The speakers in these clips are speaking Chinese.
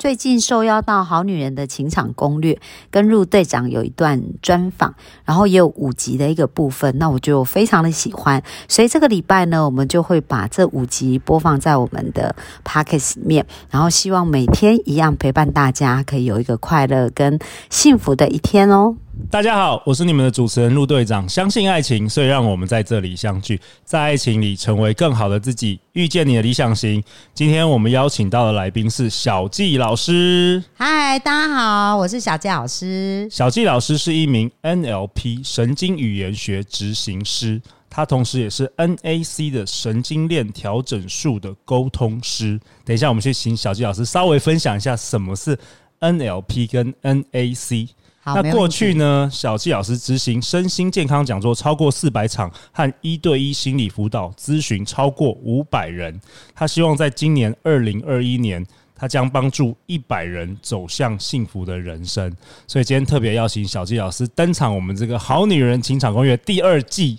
最近受邀到《好女人的情场攻略》跟入队长有一段专访，然后也有五集的一个部分，那我就非常的喜欢，所以这个礼拜呢，我们就会把这五集播放在我们的 p o c k e t 里面，然后希望每天一样陪伴大家，可以有一个快乐跟幸福的一天哦。大家好，我是你们的主持人陆队长。相信爱情，所以让我们在这里相聚，在爱情里成为更好的自己，遇见你的理想型。今天我们邀请到的来宾是小纪老师。嗨，大家好，我是小纪老师。小纪老师是一名 NLP 神经语言学执行师，他同时也是 NAC 的神经链调整术的沟通师。等一下，我们去请小纪老师稍微分享一下什么是 NLP 跟 NAC。那过去呢，小纪老师执行身心健康讲座超过四百场，和一对一心理辅导咨询超过五百人。他希望在今年二零二一年，他将帮助一百人走向幸福的人生。所以今天特别邀请小纪老师登场，我们这个好女人情场公约第二季。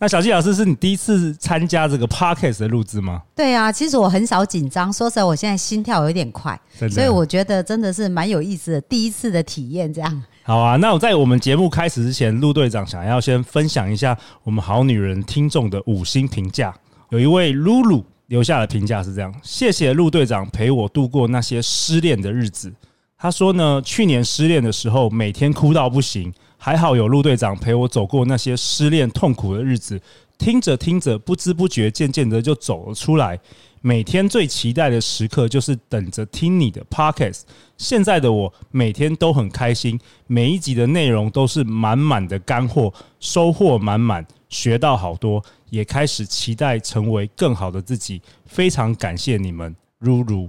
那小纪老师是你第一次参加这个 podcast 的录制吗？对啊，其实我很少紧张，说实在，我现在心跳有点快，所以我觉得真的是蛮有意思的，第一次的体验这样。好啊，那我在我们节目开始之前，陆队长想要先分享一下我们好女人听众的五星评价。有一位露露留下的评价是这样：谢谢陆队长陪我度过那些失恋的日子。他说呢，去年失恋的时候每天哭到不行，还好有陆队长陪我走过那些失恋痛苦的日子。听着听着，不知不觉，渐渐的就走了出来。每天最期待的时刻就是等着听你的 podcast。现在的我每天都很开心，每一集的内容都是满满的干货，收获满满，学到好多，也开始期待成为更好的自己。非常感谢你们，如如。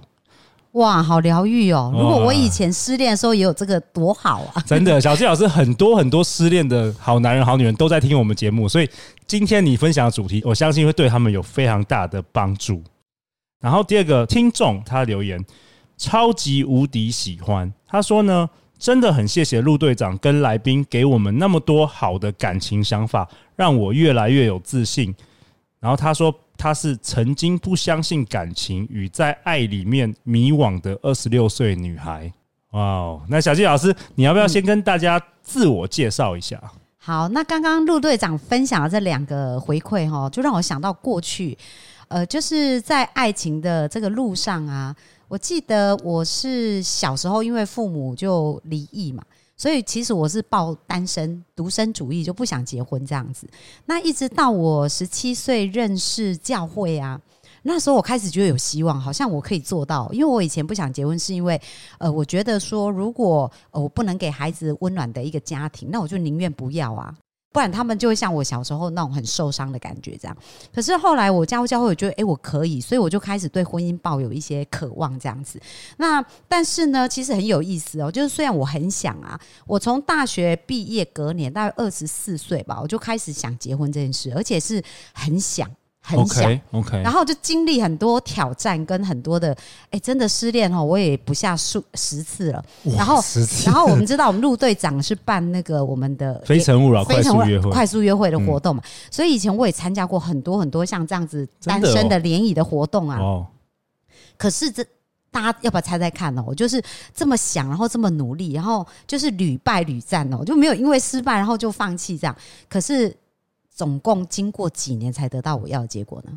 哇，好疗愈哦！如果我以前失恋的时候也有这个，多好啊！真的，小纪老师很多很多失恋的好男人、好女人都在听我们节目，所以今天你分享的主题，我相信会对他们有非常大的帮助。然后第二个听众他留言超级无敌喜欢，他说呢，真的很谢谢陆队长跟来宾给我们那么多好的感情想法，让我越来越有自信。然后他说他是曾经不相信感情与在爱里面迷惘的二十六岁女孩。哇哦，那小纪老师，你要不要先跟大家自我介绍一下？好，那刚刚陆队长分享的这两个回馈哈，就让我想到过去。呃，就是在爱情的这个路上啊，我记得我是小时候因为父母就离异嘛，所以其实我是抱单身独身主义，就不想结婚这样子。那一直到我十七岁认识教会啊，那时候我开始觉得有希望，好像我可以做到。因为我以前不想结婚，是因为呃，我觉得说如果我不能给孩子温暖的一个家庭，那我就宁愿不要啊。不然他们就会像我小时候那种很受伤的感觉这样。可是后来我加入教会，我觉得哎我可以，所以我就开始对婚姻抱有一些渴望这样子。那但是呢，其实很有意思哦，就是虽然我很想啊，我从大学毕业隔年大概二十四岁吧，我就开始想结婚这件事，而且是很想。很想，OK，然后就经历很多挑战跟很多的，哎，真的失恋哦，我也不下数十次了。然后，然后我们知道，我们陆队长是办那个我们的 《非诚勿扰》快速约会、快速约会的活动嘛，所以以前我也参加过很多很多像这样子单身的联谊的活动啊。哦，可是这大家要不要猜猜看呢？我就是这么想，然后这么努力，然后就是屡败屡战哦，就没有因为失败然后就放弃这样。可是。总共经过几年才得到我要的结果呢？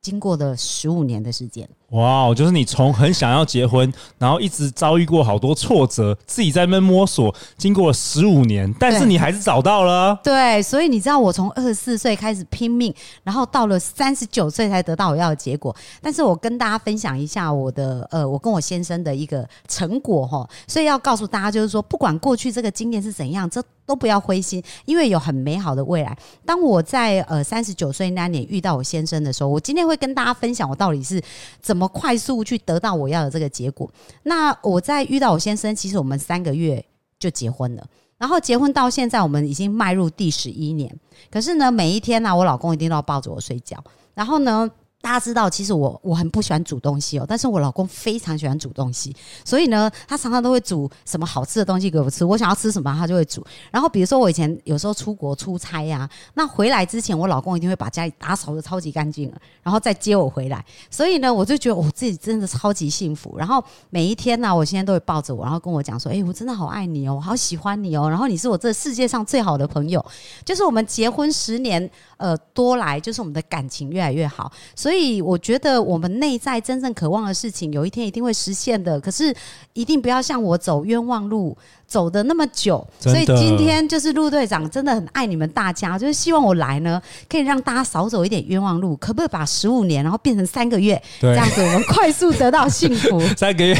经过了十五年的时间。哇，就是你从很想要结婚，然后一直遭遇过好多挫折，自己在那边摸索，经过了十五年，但是你还是找到了。对，所以你知道我从二十四岁开始拼命，然后到了三十九岁才得到我要的结果。但是我跟大家分享一下我的呃，我跟我先生的一个成果哈。所以要告诉大家，就是说，不管过去这个经验是怎样，这都不要灰心，因为有很美好的未来。当我在呃三十九岁那年遇到我先生的时候，我今天会跟大家分享我到底是怎么。快速去得到我要的这个结果？那我在遇到我先生，其实我们三个月就结婚了，然后结婚到现在，我们已经迈入第十一年。可是呢，每一天呢，我老公一定都要抱着我睡觉。然后呢，大家知道，其实我我很不喜欢煮东西哦，但是我老公非常喜欢煮东西，所以呢，他常常都会煮什么好吃的东西给我吃。我想要吃什么，他就会煮。然后比如说我以前有时候出国出差呀，那回来之前，我老公一定会把家里打扫的超级干净，然后再接我回来。所以呢，我就觉得我自己真的超级幸福。然后每一天呢，我现在都会抱着我，然后跟我讲说：“哎，我真的好爱你哦，我好喜欢你哦。”然后你是我这世界上最好的朋友。就是我们结婚十年。呃，多来就是我们的感情越来越好，所以所以我觉得我们内在真正渴望的事情，有一天一定会实现的。可是一定不要像我走冤枉路。走的那么久，所以今天就是陆队长真的很爱你们大家，就是希望我来呢，可以让大家少走一点冤枉路，可不可以把十五年然后变成三个月，这样子我们快速得到幸福？三个月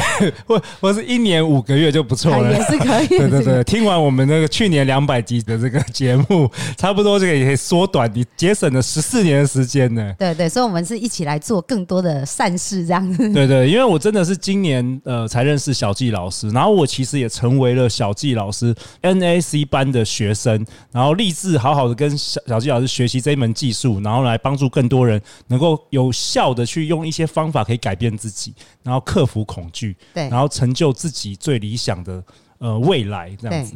或或是一年五个月就不错了，也是可以。对对对，听完我们那个去年两百集的这个节目，差不多这个也可以缩短，你节省了十四年的时间呢。对对，所以我们是一起来做更多的善事，这样子。对对，因为我真的是今年呃才认识小纪老师，然后我其实也成为了。小纪老师 NAC 班的学生，然后立志好好的跟小小纪老师学习这一门技术，然后来帮助更多人能够有效的去用一些方法可以改变自己，然后克服恐惧，对，然后成就自己最理想的呃未来这样子。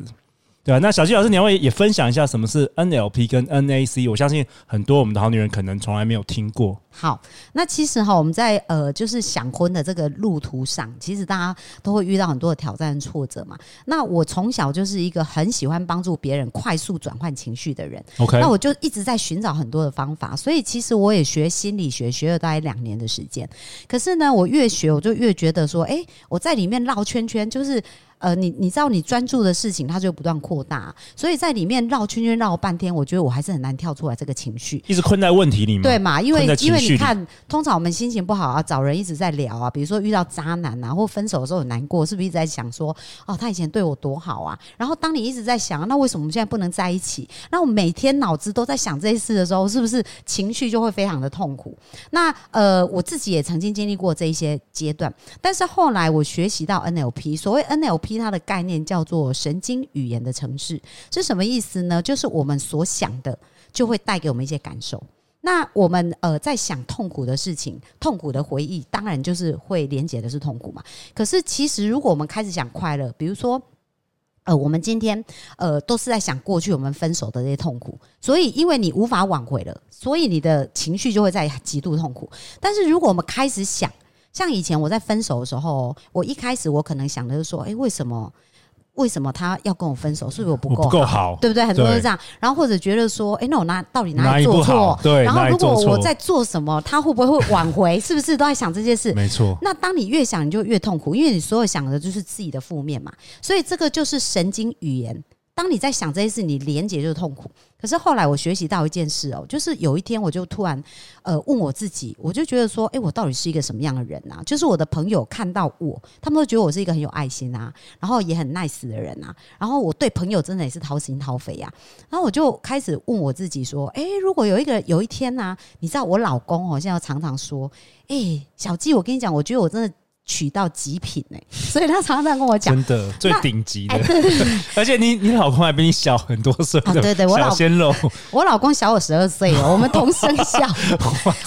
对啊，那小纪老师，你要也分享一下什么是 NLP 跟 NAC？我相信很多我们的好女人可能从来没有听过。好，那其实哈，我们在呃，就是想婚的这个路途上，其实大家都会遇到很多的挑战、挫折嘛。那我从小就是一个很喜欢帮助别人快速转换情绪的人。OK，那我就一直在寻找很多的方法，所以其实我也学心理学，学了大概两年的时间。可是呢，我越学，我就越觉得说，哎，我在里面绕圈圈，就是。呃，你你知道，你专注的事情，它就不断扩大，所以在里面绕圈圈绕半天，我觉得我还是很难跳出来这个情绪，一直困在问题里面，对嘛？因为因为你看，通常我们心情不好啊，找人一直在聊啊，比如说遇到渣男啊，或分手的时候很难过，是不是一直在想说，哦，他以前对我多好啊？然后当你一直在想，那为什么我们现在不能在一起？那我每天脑子都在想这些事的时候，是不是情绪就会非常的痛苦？那呃，我自己也曾经经历过这一些阶段，但是后来我学习到 NLP，所谓 NLP。P 它的概念叫做神经语言的城市，是什么意思呢？就是我们所想的就会带给我们一些感受。那我们呃在想痛苦的事情、痛苦的回忆，当然就是会连接的是痛苦嘛。可是其实如果我们开始想快乐，比如说呃我们今天呃都是在想过去我们分手的这些痛苦，所以因为你无法挽回了，所以你的情绪就会在极度痛苦。但是如果我们开始想，像以前我在分手的时候，我一开始我可能想的是说，哎，为什么为什么他要跟我分手？是不是我不够够好？对不对？很多人是这样。然后或者觉得说，哎，那我哪到底哪里做错？对。然后如果我在做什么，他会不会会挽回？是不是都在想这件事？没错。那当你越想，你就越痛苦，因为你所有想的就是自己的负面嘛。所以这个就是神经语言。当你在想这些事，你连接就是痛苦。可是后来我学习到一件事哦，就是有一天我就突然呃问我自己，我就觉得说，哎，我到底是一个什么样的人啊？就是我的朋友看到我，他们都觉得我是一个很有爱心啊，然后也很 nice 的人啊。然后我对朋友真的也是掏心掏肺呀。然后我就开始问我自己说，哎，如果有一个有一天呢，你知道我老公哦，现在常常说，哎，小季，我跟你讲，我觉得我真的。取到极品哎，所以他常常跟我讲，真的最顶级的，而且你你老公还比你小很多岁，对对，我老鲜肉，我老公小我十二岁哦，我们同生肖，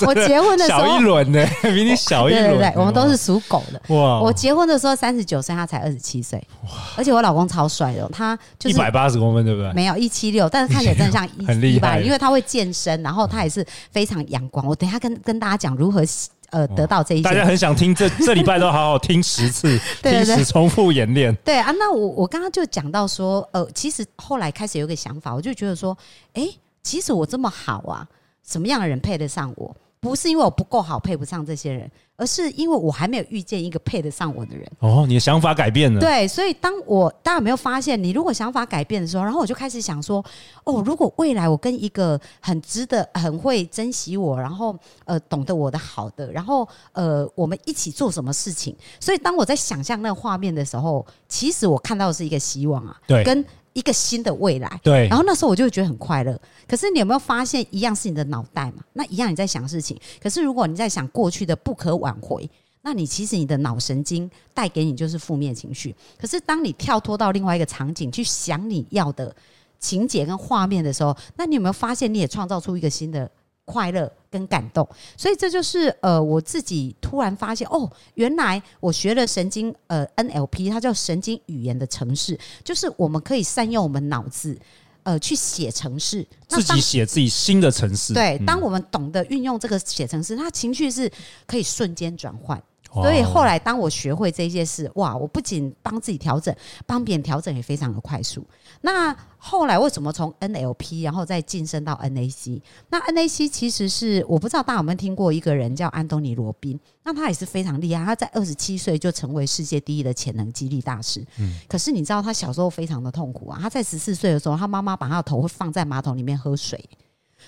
我结婚的时候小一轮呢，比你小一轮，对对对，我们都是属狗的。哇，我结婚的时候三十九岁，他才二十七岁。哇，而且我老公超帅的，他就是一百八十公分对不对？没有一七六，但是看起来真的像很厉害，因为他会健身，然后他也是非常阳光。我等下跟跟大家讲如何。呃，得到这一大家很想听，这 这礼拜都好好听十次，听十重复演练。对啊，那我我刚刚就讲到说，呃，其实后来开始有个想法，我就觉得说，哎，其实我这么好啊，什么样的人配得上我？不是因为我不够好，配不上这些人。而是因为我还没有遇见一个配得上我的人哦，你的想法改变了。对，所以当我大家有没有发现，你如果想法改变的时候，然后我就开始想说，哦，如果未来我跟一个很值得、很会珍惜我，然后呃懂得我的好的，然后呃我们一起做什么事情？所以当我在想象那个画面的时候，其实我看到的是一个希望啊，对，跟。一个新的未来，对。然后那时候我就觉得很快乐。可是你有没有发现，一样是你的脑袋嘛？那一样你在想事情。可是如果你在想过去的不可挽回，那你其实你的脑神经带给你就是负面情绪。可是当你跳脱到另外一个场景去想你要的情节跟画面的时候，那你有没有发现，你也创造出一个新的快乐跟感动。所以这就是呃我自己突然发现哦，原来我学了神经呃 NLP，它叫神经语言的城市，就是我们可以善用我们脑子。呃，去写城市，自己写自己新的城市。对，当我们懂得运用这个写城市，它情绪是可以瞬间转换。所以后来，当我学会这些事，哇！我不仅帮自己调整，帮别人调整也非常的快速。那后来为什么从 NLP 然后再晋升到 NAC？那 NAC 其实是我不知道大家有没有听过一个人叫安东尼罗宾，那他也是非常厉害，他在二十七岁就成为世界第一的潜能激励大师。嗯，可是你知道他小时候非常的痛苦啊！他在十四岁的时候，他妈妈把他的头会放在马桶里面喝水。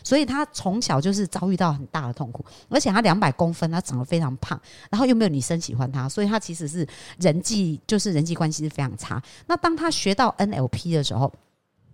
所以他从小就是遭遇到很大的痛苦，而且他两百公分，他长得非常胖，然后又没有女生喜欢他，所以他其实是人际就是人际关系是非常差。那当他学到 NLP 的时候。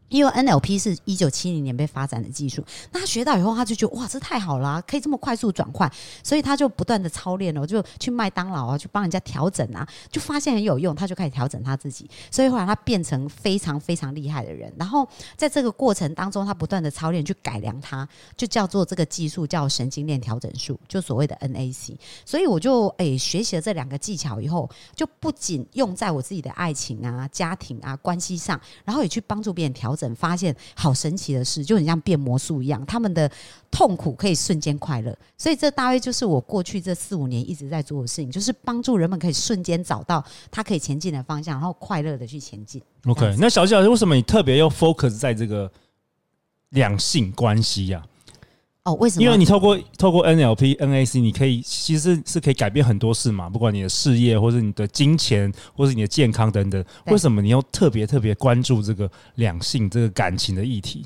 因为 NLP 是一九七零年被发展的技术，那他学到以后，他就觉得哇，这太好了，可以这么快速转换，所以他就不断的操练了，就去麦当劳啊，去帮人家调整啊，就发现很有用，他就开始调整他自己，所以后来他变成非常非常厉害的人。然后在这个过程当中，他不断的操练去改良，他就叫做这个技术叫神经链调整术，就所谓的 NAC。所以我就诶学习了这两个技巧以后，就不仅用在我自己的爱情啊、家庭啊、关系上，然后也去帮助别人调。发现好神奇的事，就很像变魔术一样，他们的痛苦可以瞬间快乐。所以这大约就是我过去这四五年一直在做的事情，就是帮助人们可以瞬间找到他可以前进的方向，然后快乐的去前进。OK，那小小为什么你特别要 focus 在这个两性关系呀？哦，为什么？因为你透过透过 NLP、NAC，你可以其实是可以改变很多事嘛，不管你的事业，或是你的金钱，或是你的健康等等。为什么你要特别特别关注这个两性这个感情的议题？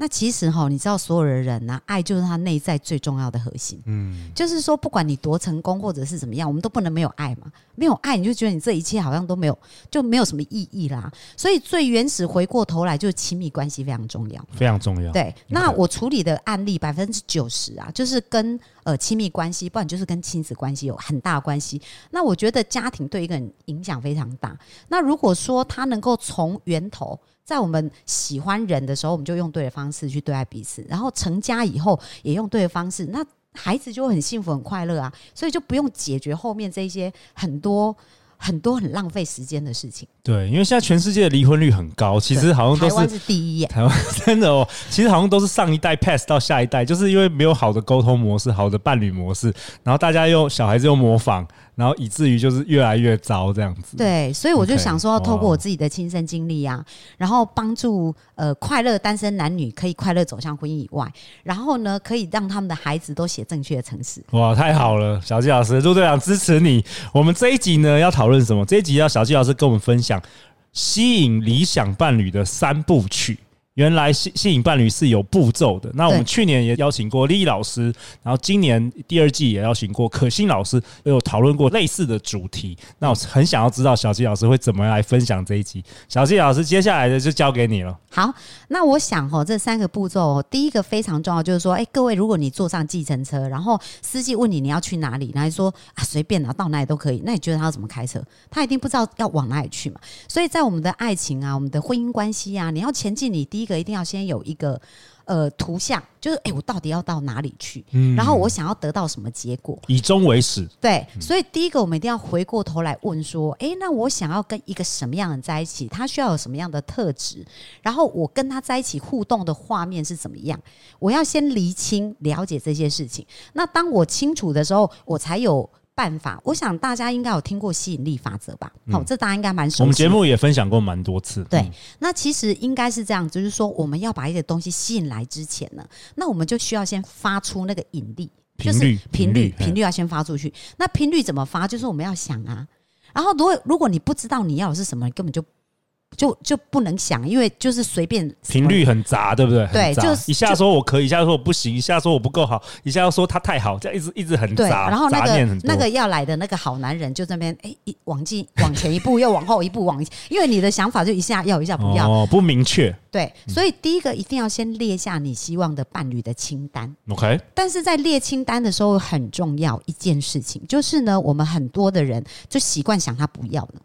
那其实哈，你知道所有的人呢，爱就是他内在最重要的核心。嗯，就是说，不管你多成功或者是怎么样，我们都不能没有爱嘛。没有爱，你就觉得你这一切好像都没有，就没有什么意义啦。所以最原始回过头来，就是亲密关系非常重要，非常重要。对，那我处理的案例百分之九十啊，就是跟呃亲密关系，不然就是跟亲子关系有很大关系。那我觉得家庭对一个人影响非常大。那如果说他能够从源头。在我们喜欢人的时候，我们就用对的方式去对待彼此，然后成家以后也用对的方式，那孩子就很幸福、很快乐啊，所以就不用解决后面这些很多。很多很浪费时间的事情。对，因为现在全世界的离婚率很高，其实好像都是第一耶。台湾 真的哦，其实好像都是上一代 pass 到下一代，就是因为没有好的沟通模式、好的伴侣模式，然后大家又小孩子又模仿，然后以至于就是越来越糟这样子。对，所以我就想说，要透过我自己的亲身经历啊，然后帮助呃快乐单身男女可以快乐走向婚姻以外，然后呢可以让他们的孩子都写正确的城市。哇，太好了，小纪老师，陆队长支持你。我们这一集呢要讨。讨论什么？这一集要小纪老师跟我们分享吸引理想伴侣的三部曲。原来吸吸引伴侣是有步骤的。那我们去年也邀请过丽老师，然后今年第二季也邀请过可心老师，都有讨论过类似的主题。那我很想要知道小季老师会怎么来分享这一集。小季老师，接下来的就交给你了。好，那我想哦，这三个步骤，第一个非常重要，就是说，哎，各位，如果你坐上计程车，然后司机问你你要去哪里，然后说啊随便啊，到哪里都可以，那你觉得他要怎么开车？他一定不知道要往哪里去嘛。所以在我们的爱情啊，我们的婚姻关系啊，你要前进，你第一。个一定要先有一个呃图像，就是哎，我到底要到哪里去？嗯，然后我想要得到什么结果？以终为始。对，所以第一个我们一定要回过头来问说，哎，那我想要跟一个什么样的人在一起？他需要有什么样的特质？然后我跟他在一起互动的画面是怎么样？我要先厘清、了解这些事情。那当我清楚的时候，我才有。办法，我想大家应该有听过吸引力法则吧？好，这大家应该蛮熟悉。我们节目也分享过蛮多次。对，那其实应该是这样，就是说我们要把一些东西吸引来之前呢，那我们就需要先发出那个引力频率，频率，频率要先发出去。那频率怎么发？就是我们要想啊。然后，如果如果你不知道你要的是什么，你根本就。就就不能想，因为就是随便频率很杂，对不对？对，就一下说我可以，一下说我不行，一下说我不够好，一下又说他太好，这样一直一直很杂。然后那个那个要来的那个好男人就这边哎，一往进往前一步，又往后一步，往因为你的想法就一下要一下不要，哦，不明确。对，所以第一个一定要先列下你希望的伴侣的清单。OK，但是在列清单的时候很重要一件事情，就是呢，我们很多的人就习惯想他不要了。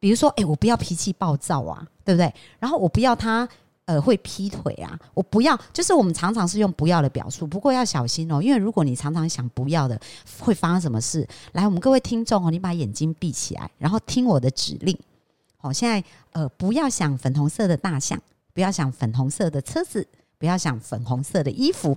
比如说，哎，我不要脾气暴躁啊，对不对？然后我不要他呃会劈腿啊，我不要，就是我们常常是用不要的表述，不过要小心哦，因为如果你常常想不要的，会发生什么事？来，我们各位听众哦，你把眼睛闭起来，然后听我的指令。好，现在呃不要想粉红色的大象，不要想粉红色的车子，不要想粉红色的衣服。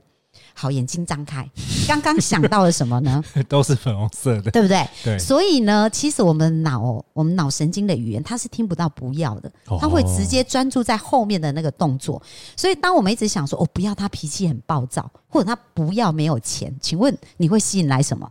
好，眼睛张开。刚刚想到了什么呢？都是粉红色的，对不对？对。所以呢，其实我们脑，我们脑神经的语言，它是听不到不要的，它会直接专注在后面的那个动作。所以，当我们一直想说“哦，不要他脾气很暴躁”，或者他不要没有钱，请问你会吸引来什么？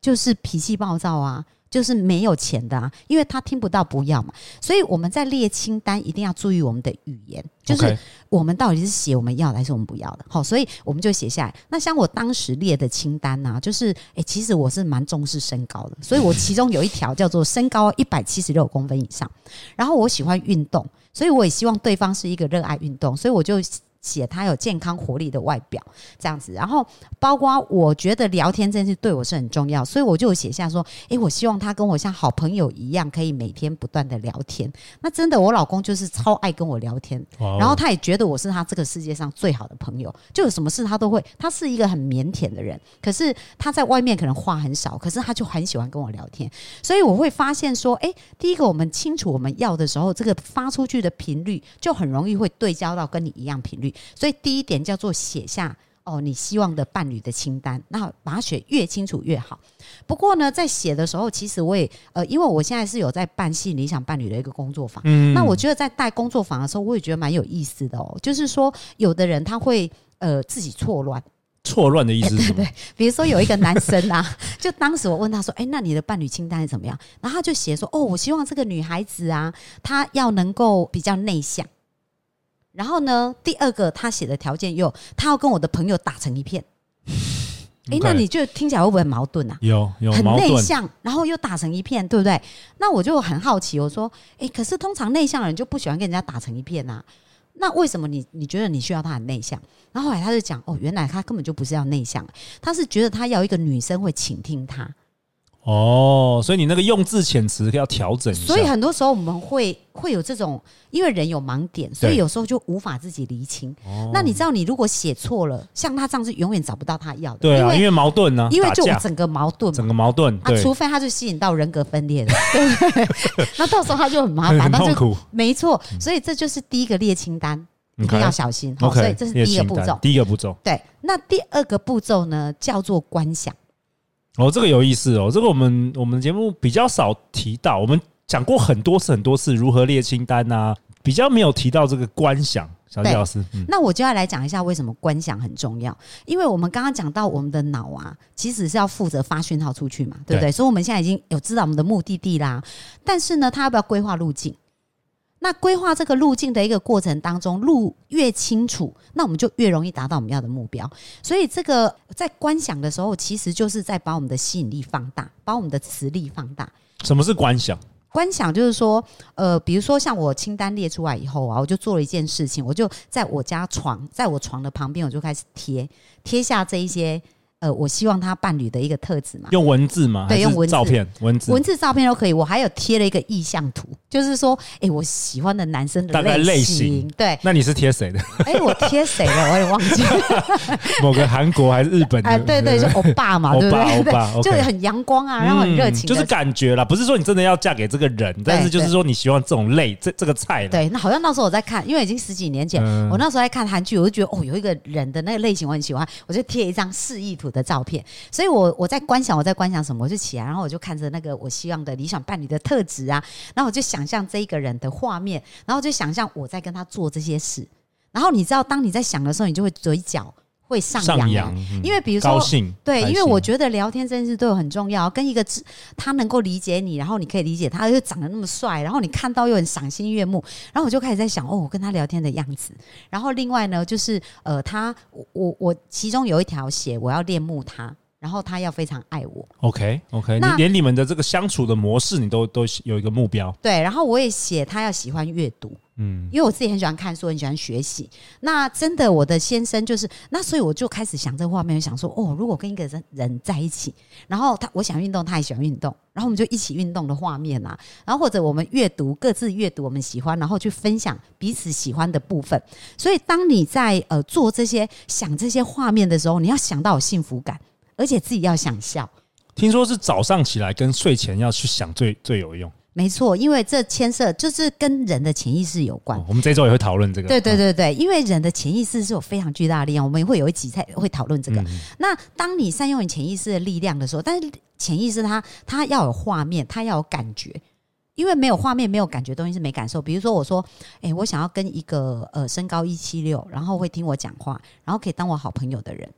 就是脾气暴躁啊。就是没有钱的啊，因为他听不到不要嘛，所以我们在列清单一定要注意我们的语言，就是我们到底是写我们要的还是我们不要的。好，所以我们就写下来。那像我当时列的清单呢，就是诶，其实我是蛮重视身高的，所以我其中有一条叫做身高一百七十六公分以上，然后我喜欢运动，所以我也希望对方是一个热爱运动，所以我就。写他有健康活力的外表，这样子，然后包括我觉得聊天这件事对我是很重要，所以我就写下说，诶，我希望他跟我像好朋友一样，可以每天不断的聊天。那真的，我老公就是超爱跟我聊天，然后他也觉得我是他这个世界上最好的朋友，就有什么事他都会。他是一个很腼腆的人，可是他在外面可能话很少，可是他就很喜欢跟我聊天。所以我会发现说，诶，第一个我们清楚我们要的时候，这个发出去的频率就很容易会对焦到跟你一样频率。所以第一点叫做写下哦，你希望的伴侣的清单，那把它写越清楚越好。不过呢，在写的时候，其实我也呃，因为我现在是有在办系理想伴侣的一个工作坊，嗯，那我觉得在带工作坊的时候，我也觉得蛮有意思的哦。就是说，有的人他会呃自己错乱，错乱的意思是什么？对，比如说有一个男生啊，就当时我问他说：“哎，那你的伴侣清单是怎么样？”然后他就写说：“哦，我希望这个女孩子啊，她要能够比较内向。”然后呢？第二个他写的条件又，他要跟我的朋友打成一片。哎，那你就听起来会不会很矛盾啊？有有很内向，然后又打成一片，对不对？那我就很好奇，我说，哎，可是通常内向的人就不喜欢跟人家打成一片呐。那为什么你你觉得你需要他很内向？然后后来他就讲，哦，原来他根本就不是要内向，他是觉得他要一个女生会倾听他。哦，所以你那个用字遣词要调整一下。所以很多时候我们会会有这种，因为人有盲点，所以有时候就无法自己厘清。那你知道，你如果写错了，像他这样子，永远找不到他要的。对啊，因为矛盾呢，因为就整个矛盾，整个矛盾。啊，除非他就吸引到人格分裂的，对 不对？那到时候他就很麻烦，很痛苦。没错，所以这就是第一个列清单，一定要小心。OK，所以这是第一个步骤。第一个步骤。对，那第二个步骤呢，叫做观想。哦，这个有意思哦，这个我们我们节目比较少提到，我们讲过很多次很多次如何列清单啊，比较没有提到这个观想。小李老师，那我就要来讲一下为什么观想很重要，因为我们刚刚讲到我们的脑啊，其实是要负责发讯号出去嘛，对不对？所以我们现在已经有知道我们的目的地啦，但是呢，他要不要规划路径？那规划这个路径的一个过程当中，路越清楚，那我们就越容易达到我们要的目标。所以，这个在观想的时候，其实就是在把我们的吸引力放大，把我们的磁力放大。什么是观想？观想就是说，呃，比如说像我清单列出来以后啊，我就做了一件事情，我就在我家床，在我床的旁边，我就开始贴贴下这一些。呃，我希望他伴侣的一个特质嘛，用文字嘛？对，用文字、照片、文字、文字、照片都可以。我还有贴了一个意向图，就是说，哎，我喜欢的男生的类型。对，那你是贴谁的？哎，我贴谁的？我也忘记了。某个韩国还是日本？哎，对对，就欧巴嘛，对不对？欧巴，就很阳光啊，然后很热情，就是感觉啦。不是说你真的要嫁给这个人，但是就是说你喜欢这种类这这个菜。对，那好像那时候我在看，因为已经十几年前，我那时候在看韩剧，我就觉得哦，有一个人的那个类型我很喜欢，我就贴一张示意图的照片。所以，我我在观想，我在观想什么？我就起来，然后我就看着那个我希望的理想伴侣的特质啊，然后我就想象这一个人的画面，然后就想象我在跟他做这些事。然后你知道，当你在想的时候，你就会嘴角会上扬，因为比如说，对，因为我觉得聊天这件事对我很重要。跟一个他能够理解你，然后你可以理解他，又长得那么帅，然后你看到又很赏心悦目，然后我就开始在想，哦，我跟他聊天的样子。然后另外呢，就是呃，他我我其中有一条写，我要恋慕他。然后他要非常爱我，OK OK，那连你们的这个相处的模式，你都都有一个目标。对，然后我也写他要喜欢阅读，嗯，因为我自己很喜欢看书，很喜欢学习。那真的，我的先生就是，那所以我就开始想这个画面，想说，哦，如果跟一个人人在一起，然后他我想运动，他也喜欢运动，然后我们就一起运动的画面啊，然后或者我们阅读，各自阅读我们喜欢，然后去分享彼此喜欢的部分。所以，当你在呃做这些想这些画面的时候，你要想到有幸福感，而且自己要想笑。听说是早上起来跟睡前要去想最最有用。没错，因为这牵涉就是跟人的潜意识有关。我们这周也会讨论这个。对对对对，因为人的潜意识是有非常巨大的力量，我们也会有一集才会讨论这个。那当你善用你潜意识的力量的时候，但是潜意识它它要有画面，它要有感觉，因为没有画面、没有感觉，东西是没感受。比如说，我说，哎，我想要跟一个呃身高一七六，然后会听我讲话，然后可以当我好朋友的人。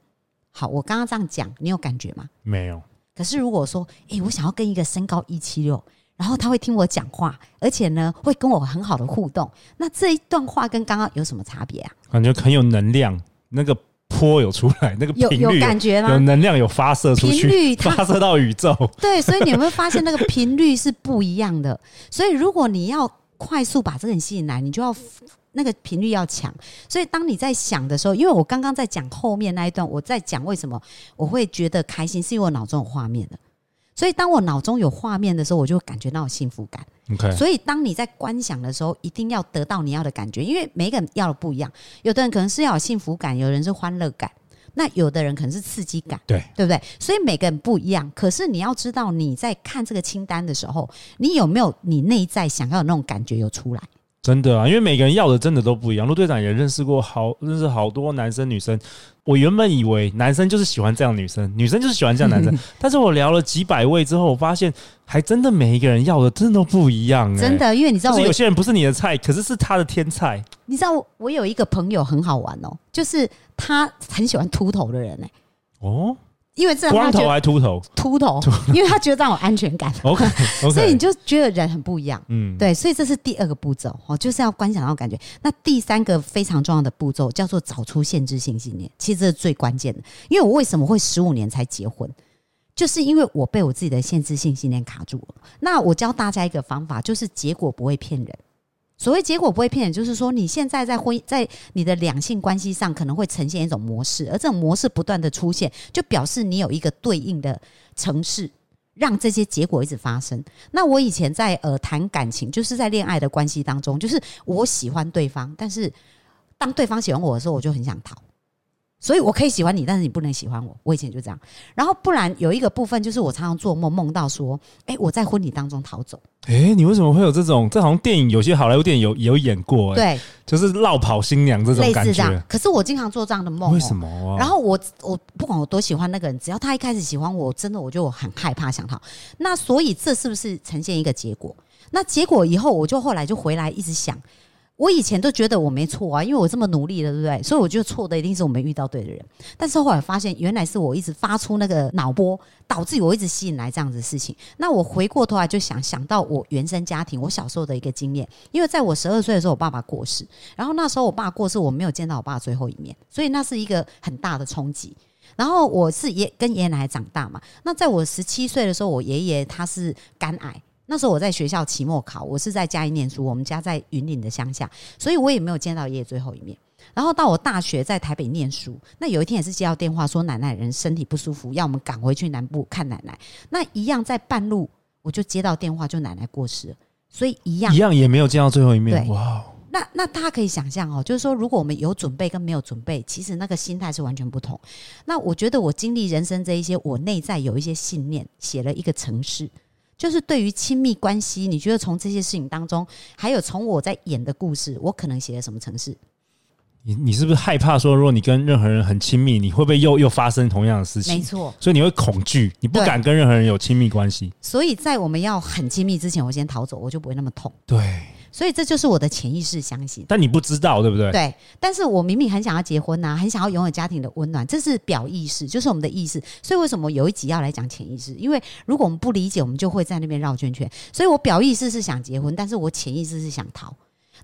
好，我刚刚这样讲，你有感觉吗？没有。可是如果说，哎，我想要跟一个身高一七六。然后他会听我讲话，而且呢会跟我很好的互动。那这一段话跟刚刚有什么差别啊？感觉很有能量，那个波有出来，那个有有感觉吗？有能量有发射出去，频率 发射到宇宙。对，所以你会发现那个频率是不一样的。所以如果你要快速把这个人吸引来，你就要那个频率要强。所以当你在想的时候，因为我刚刚在讲后面那一段，我在讲为什么我会觉得开心，是因为我脑中有画面的。所以，当我脑中有画面的时候，我就感觉到幸福感。OK，所以当你在观想的时候，一定要得到你要的感觉，因为每个人要的不一样。有的人可能是要有幸福感，有人是欢乐感，那有的人可能是刺激感，对对不对？所以每个人不一样。可是你要知道，你在看这个清单的时候，你有没有你内在想要的那种感觉有出来？真的啊，因为每个人要的真的都不一样。陆队长也认识过好认识好多男生女生。我原本以为男生就是喜欢这样女生，女生就是喜欢这样男生。但是我聊了几百位之后，我发现还真的每一个人要的真的都不一样。真的，因为你知道，有些人不是你的菜，可是是他的天菜。你知道，我有一个朋友很好玩哦，就是他很喜欢秃头的人哎。哦。因为这样，光头还秃头，秃头，因为他觉得这样有安全感。OK，所以你就觉得人很不一样。嗯，对，所以这是第二个步骤哦，就是要观想到感觉。那第三个非常重要的步骤叫做找出限制性信念，其实这是最关键的。因为我为什么会十五年才结婚，就是因为我被我自己的限制性信念卡住了。那我教大家一个方法，就是结果不会骗人。所谓结果不会骗人，就是说你现在在婚在你的两性关系上可能会呈现一种模式，而这种模式不断的出现，就表示你有一个对应的城市，让这些结果一直发生。那我以前在呃谈感情，就是在恋爱的关系当中，就是我喜欢对方，但是当对方喜欢我的时候，我就很想逃。所以我可以喜欢你，但是你不能喜欢我。我以前就这样。然后不然有一个部分就是我常常做梦，梦到说，哎，我在婚礼当中逃走。哎，你为什么会有这种？这好像电影有些好莱坞电影有有演过，对，就是绕跑新娘这种感觉。可是我经常做这样的梦，为什么？然后我我不管我多喜欢那个人，只要他一开始喜欢我，真的我就很害怕想逃。那所以这是不是呈现一个结果？那结果以后我就后来就回来一直想。我以前都觉得我没错啊，因为我这么努力了，对不对？所以我觉得错的一定是我没遇到对的人。但是后来发现，原来是我一直发出那个脑波，导致我一直吸引来这样子的事情。那我回过头来就想想到我原生家庭，我小时候的一个经验。因为在我十二岁的时候，我爸爸过世，然后那时候我爸过世，我没有见到我爸最后一面，所以那是一个很大的冲击。然后我是爷跟爷爷奶奶长大嘛，那在我十七岁的时候，我爷爷他是肝癌。那时候我在学校期末考，我是在嘉义念书，我们家在云岭的乡下，所以我也没有见到爷爷最后一面。然后到我大学在台北念书，那有一天也是接到电话说奶奶人身体不舒服，要我们赶回去南部看奶奶。那一样在半路我就接到电话，就奶奶过世了，所以一样一样也没有见到最后一面。哇！那那大家可以想象哦，就是说如果我们有准备跟没有准备，其实那个心态是完全不同。那我觉得我经历人生这一些，我内在有一些信念，写了一个城市。就是对于亲密关系，你觉得从这些事情当中，还有从我在演的故事，我可能写了什么城市？你你是不是害怕说，如果你跟任何人很亲密，你会不会又又发生同样的事情？没错，所以你会恐惧，你不敢跟任何人有亲密关系。所以在我们要很亲密之前，我先逃走，我就不会那么痛。对。所以这就是我的潜意识相信，但你不知道，对不对？对，但是我明明很想要结婚呐，很想要拥有家庭的温暖，这是表意识，就是我们的意识。所以为什么有一集要来讲潜意识？因为如果我们不理解，我们就会在那边绕圈圈。所以我表意识是想结婚，但是我潜意识是想逃。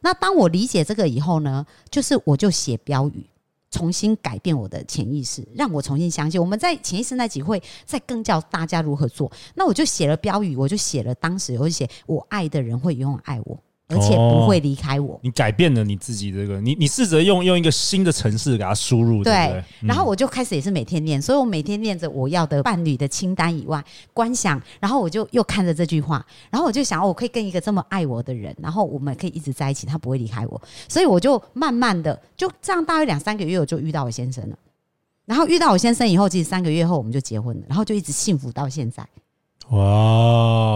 那当我理解这个以后呢，就是我就写标语，重新改变我的潜意识，让我重新相信。我们在潜意识那集会再更教大家如何做。那我就写了标语，我就写了当时我写我爱的人会永远爱我。而且不会离开我。你改变了你自己这个，你你试着用用一个新的城市给它输入，对？然后我就开始也是每天念，所以我每天念着我要的伴侣的清单以外，观想，然后我就又看着这句话，然后我就想，我可以跟一个这么爱我的人，然后我们可以一直在一起，他不会离开我，所以我就慢慢的就这样，大约两三个月我就遇到我先生了。然后遇到我先生以后，其实三个月后我们就结婚了，然后就一直幸福到现在。哇，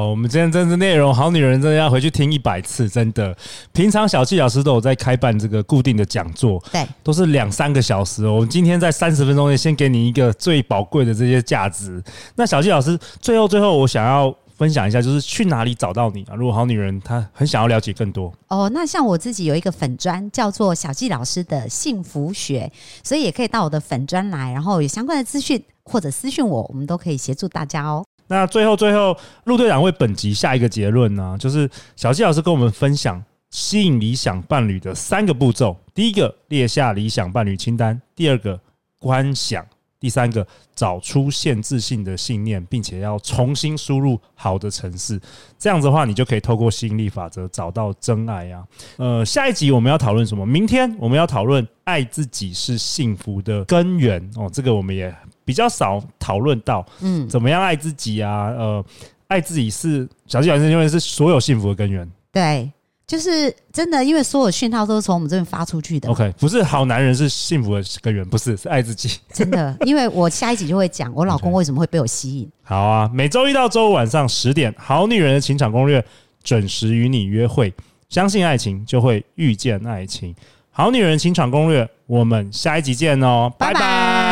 我们今天真的内容，好女人真的要回去听一百次，真的。平常小纪老师都有在开办这个固定的讲座，对，都是两三个小时。我们今天在三十分钟内先给你一个最宝贵的这些价值。那小纪老师最后最后，我想要。分享一下，就是去哪里找到你啊？如果好女人她很想要了解更多哦，那像我自己有一个粉砖叫做小纪老师的幸福学，所以也可以到我的粉砖来，然后有相关的资讯或者私讯我，我们都可以协助大家哦。那最后最后，陆队长为本集下一个结论呢，就是小纪老师跟我们分享吸引理想伴侣的三个步骤：第一个，列下理想伴侣清单；第二个，观想。第三个，找出限制性的信念，并且要重新输入好的城市，这样子的话，你就可以透过吸引力法则找到真爱呀。呃，下一集我们要讨论什么？明天我们要讨论爱自己是幸福的根源哦。这个我们也比较少讨论到，嗯，怎么样爱自己啊？呃，爱自己是小鸡老师认为是所有幸福的根源。对。就是真的，因为所有讯号都是从我们这边发出去的。OK，不是好男人是幸福的根源，不是是爱自己。真的，因为我下一集就会讲我老公为什么会被我吸引。好啊，每周一到周五晚上十点，《好女人的情场攻略》准时与你约会。相信爱情，就会遇见爱情。《好女人情场攻略》，我们下一集见哦，拜拜。